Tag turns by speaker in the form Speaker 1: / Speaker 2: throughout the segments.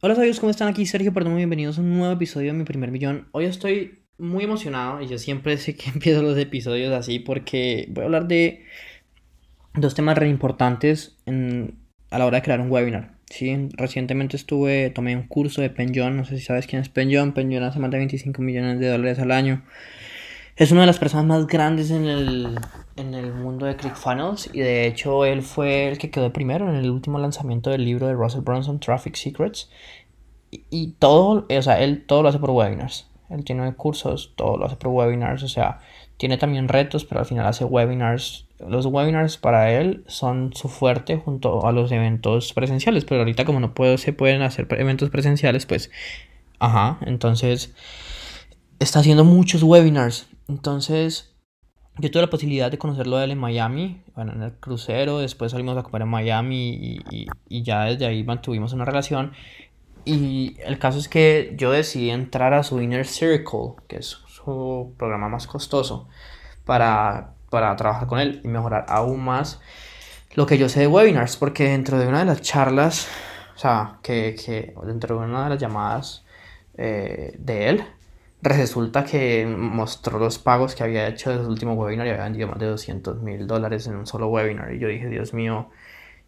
Speaker 1: Hola sabios, ¿cómo están? Aquí Sergio, perdón, bienvenidos a un nuevo episodio de Mi Primer Millón. Hoy estoy muy emocionado y yo siempre sé que empiezo los episodios así porque voy a hablar de dos temas re importantes a la hora de crear un webinar. ¿sí? Recientemente estuve, tomé un curso de Penjon, no sé si sabes quién es Penjon, Penjon hace más de 25 millones de dólares al año. Es una de las personas más grandes en el, en el mundo de ClickFunnels y de hecho él fue el que quedó primero en el último lanzamiento del libro de Russell Brunson, Traffic Secrets. Y, todo, o sea, él todo lo hace por webinars. Él tiene cursos, todo lo hace por webinars, o sea, tiene también retos, pero al final hace webinars. Los webinars para él son su fuerte junto a los eventos presenciales, pero ahorita como no puedo, se pueden hacer eventos presenciales, pues, ajá, entonces está haciendo muchos webinars entonces, yo tuve la posibilidad de conocerlo él en Miami, bueno, en el crucero, después salimos a comer en Miami y, y, ya desde ahí mantuvimos una relación. Y el caso es que yo decidí entrar a su Inner Circle, que es su programa más costoso, para, para trabajar con él y mejorar aún más lo que yo sé de webinars, porque dentro de una de las charlas, o sea, que, que dentro de una de las llamadas eh, de él, resulta que mostró los pagos que había hecho de su último webinar y había vendido más de 200 mil dólares en un solo webinar. Y yo dije, Dios mío,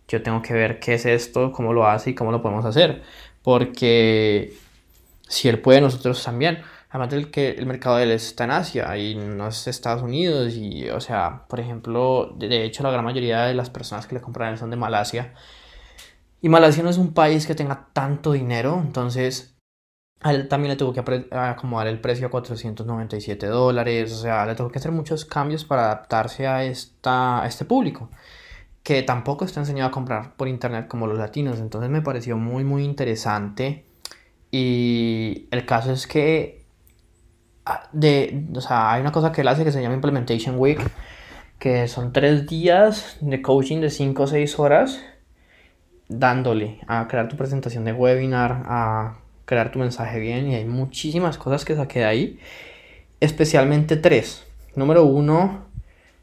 Speaker 1: yo tengo que ver qué es esto, cómo lo hace y cómo lo podemos hacer. Porque si él puede, nosotros también. Además del que el mercado de él está en Asia y no es Estados Unidos. Y, o sea, por ejemplo, de hecho, la gran mayoría de las personas que le compran son de Malasia. Y Malasia no es un país que tenga tanto dinero. Entonces, a él también le tuvo que acomodar el precio a 497 dólares, o sea, le tuvo que hacer muchos cambios para adaptarse a, esta, a este público, que tampoco está enseñado a comprar por internet como los latinos, entonces me pareció muy, muy interesante. Y el caso es que ah, de, o sea, hay una cosa que él hace que se llama Implementation Week, que son tres días de coaching de 5 o 6 horas, dándole a crear tu presentación de webinar, a crear tu mensaje bien y hay muchísimas cosas que saqué de ahí, especialmente tres. Número uno,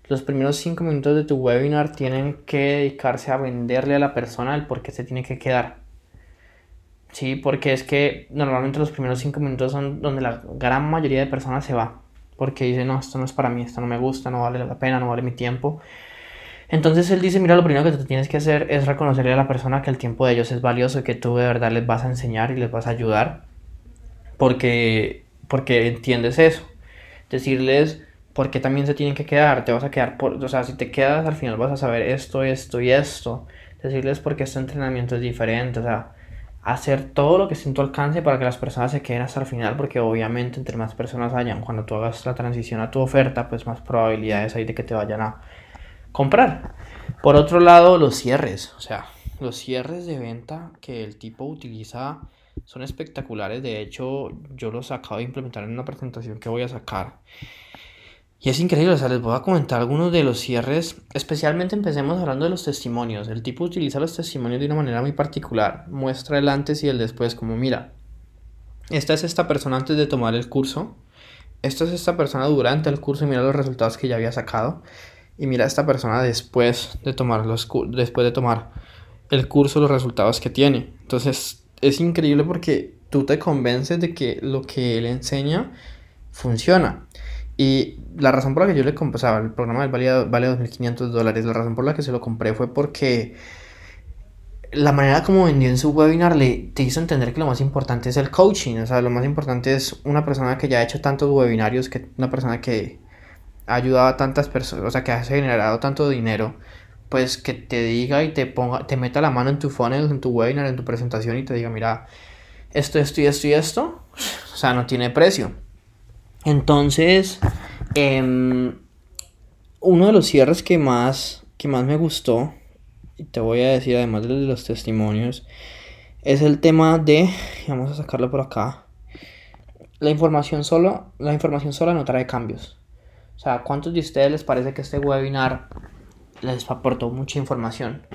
Speaker 1: los primeros cinco minutos de tu webinar tienen que dedicarse a venderle a la persona el por qué se tiene que quedar. Sí, porque es que normalmente los primeros cinco minutos son donde la gran mayoría de personas se va. Porque dice, no, esto no es para mí, esto no me gusta, no vale la pena, no vale mi tiempo. Entonces él dice, mira, lo primero que tú tienes que hacer es reconocerle a la persona que el tiempo de ellos es valioso y que tú de verdad les vas a enseñar y les vas a ayudar porque, porque entiendes eso. Decirles por qué también se tienen que quedar, te vas a quedar por, o sea, si te quedas al final vas a saber esto, esto y esto. Decirles por qué este entrenamiento es diferente, o sea, hacer todo lo que esté en tu alcance para que las personas se queden hasta el final, porque obviamente entre más personas hayan, cuando tú hagas la transición a tu oferta, pues más probabilidades hay de que te vayan a comprar. Por otro lado, los cierres. O sea, los cierres de venta que el tipo utiliza son espectaculares. De hecho, yo los acabo de implementar en una presentación que voy a sacar. Y es increíble, o sea, les voy a comentar algunos de los cierres. Especialmente empecemos hablando de los testimonios. El tipo utiliza los testimonios de una manera muy particular. Muestra el antes y el después, como mira, esta es esta persona antes de tomar el curso. Esta es esta persona durante el curso y mira los resultados que ya había sacado y mira a esta persona después de tomar los después de tomar el curso los resultados que tiene. Entonces es increíble porque tú te convences de que lo que él enseña funciona. Y la razón por la que yo le compré, o sea, el programa del vale, vale 2.500 dólares, la razón por la que se lo compré fue porque la manera como vendió en su webinar le te hizo entender que lo más importante es el coaching, o sea, lo más importante es una persona que ya ha hecho tantos webinarios, que una persona que ha ayudado a tantas personas, o sea, que has generado tanto dinero, pues que te diga y te ponga, te meta la mano en tu funnel, en tu webinar, en tu presentación y te diga, mira, esto, esto y esto y esto, o sea, no tiene precio. Entonces, em, uno de los cierres que más, que más me gustó, y te voy a decir además de los testimonios, es el tema de, vamos a sacarlo por acá, la información solo, la información sola no trae cambios. O sea, ¿cuántos de ustedes les parece que este webinar les aportó mucha información?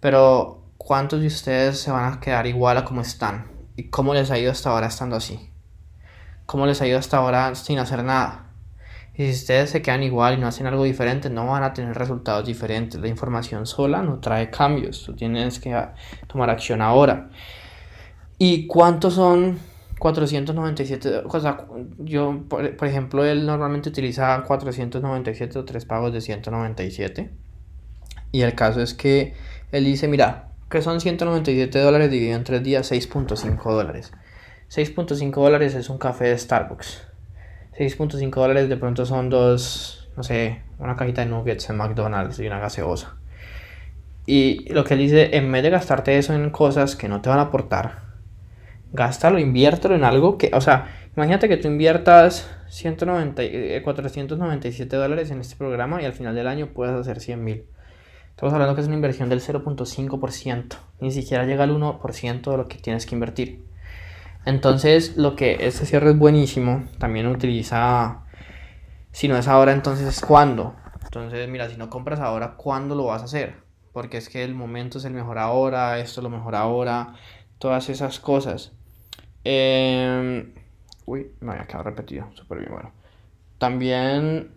Speaker 1: Pero, ¿cuántos de ustedes se van a quedar igual a como están? ¿Y cómo les ha ido hasta ahora estando así? ¿Cómo les ha ido hasta ahora sin hacer nada? Y si ustedes se quedan igual y no hacen algo diferente, no van a tener resultados diferentes. La información sola no trae cambios. Tú tienes que tomar acción ahora. ¿Y cuántos son 497? O sea, yo, por, por ejemplo, él normalmente utiliza 497 o tres pagos de 197. Y el caso es que él dice, mira, que son 197 dólares dividido en tres días, 6.5 dólares. 6.5 dólares es un café de Starbucks. 6.5 dólares de pronto son dos, no sé, una cajita de nuggets en McDonald's y una gaseosa. Y lo que él dice, en vez de gastarte eso en cosas que no te van a aportar, gástalo, inviértelo en algo que, o sea, imagínate que tú inviertas 190, 497 eh, dólares en este programa y al final del año puedes hacer 100 mil. Estamos hablando que es una inversión del 0.5%, ni siquiera llega al 1% de lo que tienes que invertir. Entonces, lo que este cierre es buenísimo, también utiliza, si no es ahora, entonces ¿cuándo? Entonces, mira, si no compras ahora, ¿cuándo lo vas a hacer? Porque es que el momento es el mejor ahora, esto es lo mejor ahora, todas esas cosas. Em, uy, me había quedado repetido, súper bien, bueno. También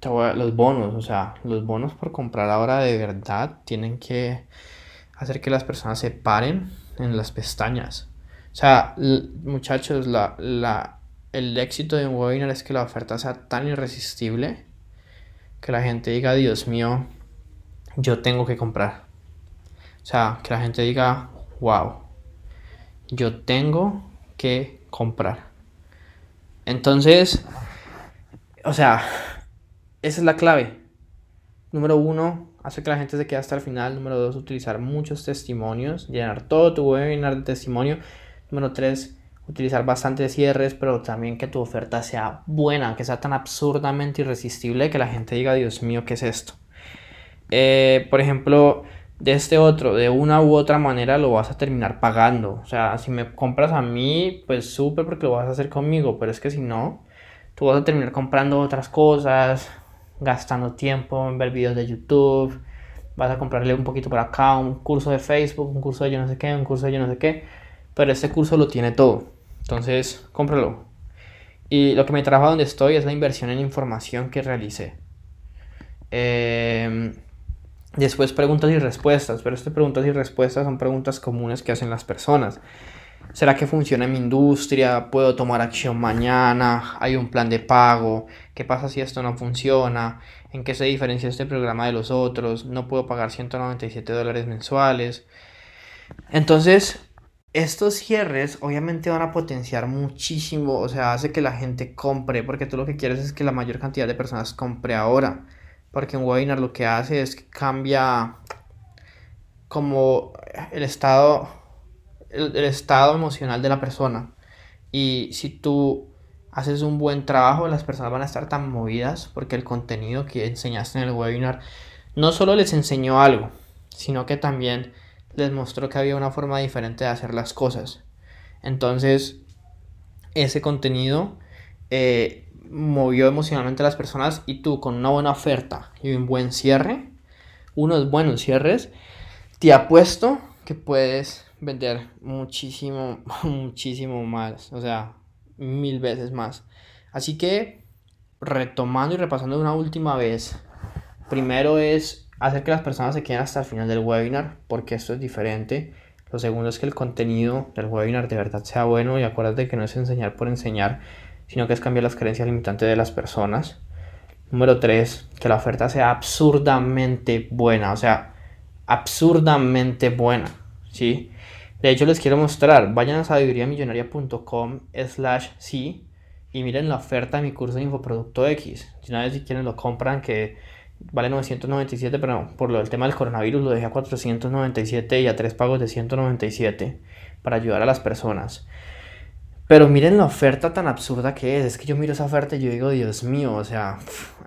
Speaker 1: los bonos, o sea, los bonos por comprar ahora de verdad tienen que hacer que las personas se paren en las pestañas. O sea, muchachos, la, la, el éxito de un webinar es que la oferta sea tan irresistible que la gente diga, Dios mío, yo tengo que comprar. O sea, que la gente diga, wow, yo tengo que comprar. Entonces, o sea, esa es la clave. Número uno, hacer que la gente se quede hasta el final. Número dos, utilizar muchos testimonios, llenar todo tu webinar de testimonio. Número tres, utilizar bastantes cierres, pero también que tu oferta sea buena, que sea tan absurdamente irresistible que la gente diga, Dios mío, ¿qué es esto? Eh, por ejemplo, de este otro, de una u otra manera lo vas a terminar pagando. O sea, si me compras a mí, pues súper porque lo vas a hacer conmigo, pero es que si no, tú vas a terminar comprando otras cosas, gastando tiempo en ver videos de YouTube, vas a comprarle un poquito por acá, un curso de Facebook, un curso de yo no sé qué, un curso de yo no sé qué, pero este curso lo tiene todo. Entonces, cómpralo. Y lo que me trajo a donde estoy es la inversión en información que realicé. Em, después preguntas y respuestas, pero estas preguntas y respuestas son preguntas comunes que hacen las personas. ¿Será que funciona mi industria? ¿Puedo tomar acción mañana? ¿Hay un plan de pago? ¿Qué pasa si esto no funciona? ¿En qué se diferencia este programa de los otros? ¿No puedo pagar 197 dólares mensuales? Entonces, estos cierres obviamente van a potenciar muchísimo, o sea, hace que la gente compre, porque tú lo que quieres es que la mayor cantidad de personas compre ahora. Porque un webinar lo que hace es que cambia como el estado el, estado emocional de la persona. Y si tú haces un buen trabajo, las personas van a estar tan movidas porque el contenido que enseñaste en el webinar no solo les enseñó algo, sino que también les mostró que había una forma diferente de hacer las cosas. Entonces, ese contenido eh, movió emocionalmente a las personas y tú con una buena oferta y un buen cierre, unos buenos cierres, te apuesto que puedes vender muchísimo, muchísimo más, o sea, mil veces más. Así que, retomando y repasando una última vez, primero es hacer que las personas se queden hasta el final del webinar, porque esto es diferente. Lo segundo es que el contenido del webinar de verdad sea bueno y acuérdate que no es enseñar por enseñar, sino que es cambiar las creencias limitantes de las personas. Número tres, que la oferta sea absurdamente buena, o sea, absurdamente buena, ¿sí? De hecho, les quiero mostrar. Vayan a sabiduriamillonaria.com slash sí y miren la oferta de mi curso de Infoproducto X. Si una vez si quieren lo compran, que vale 997, pero por lo del tema del coronavirus lo dejé a 497 y a tres pagos de 197 para ayudar a las personas. Pero miren la oferta tan absurda que es. Es que yo miro esa oferta y yo digo, Dios mío, o sea,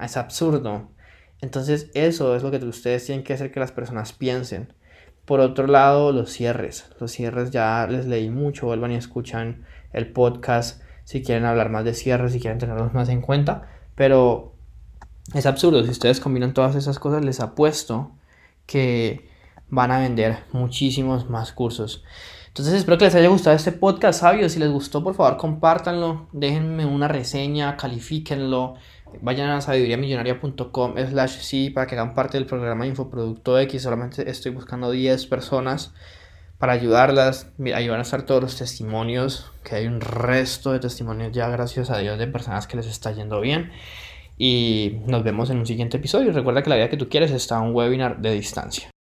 Speaker 1: es absurdo. Entonces eso es lo que ustedes tienen que hacer que las personas piensen. Por otro lado, los cierres. Los cierres ya les leí mucho, vuelvan y escuchan el podcast si quieren hablar más de cierres, si quieren tenerlos más en cuenta. Pero es absurdo, si ustedes combinan todas esas cosas, les apuesto que van a vender muchísimos más cursos. Entonces espero que les haya gustado este podcast, sabios. Si les gustó, por favor, compártanlo, déjenme una reseña, califíquenlo. Vayan a sabiduriamillonaria.com slash sí para que hagan parte del programa Infoproducto X. Solamente estoy buscando 10 personas para ayudarlas. Ahí van a estar todos los testimonios, que hay un resto de testimonios ya, gracias a Dios, de personas que les está yendo bien. Y nos vemos en un siguiente episodio. Recuerda que la vida que tú quieres está en un webinar de distancia.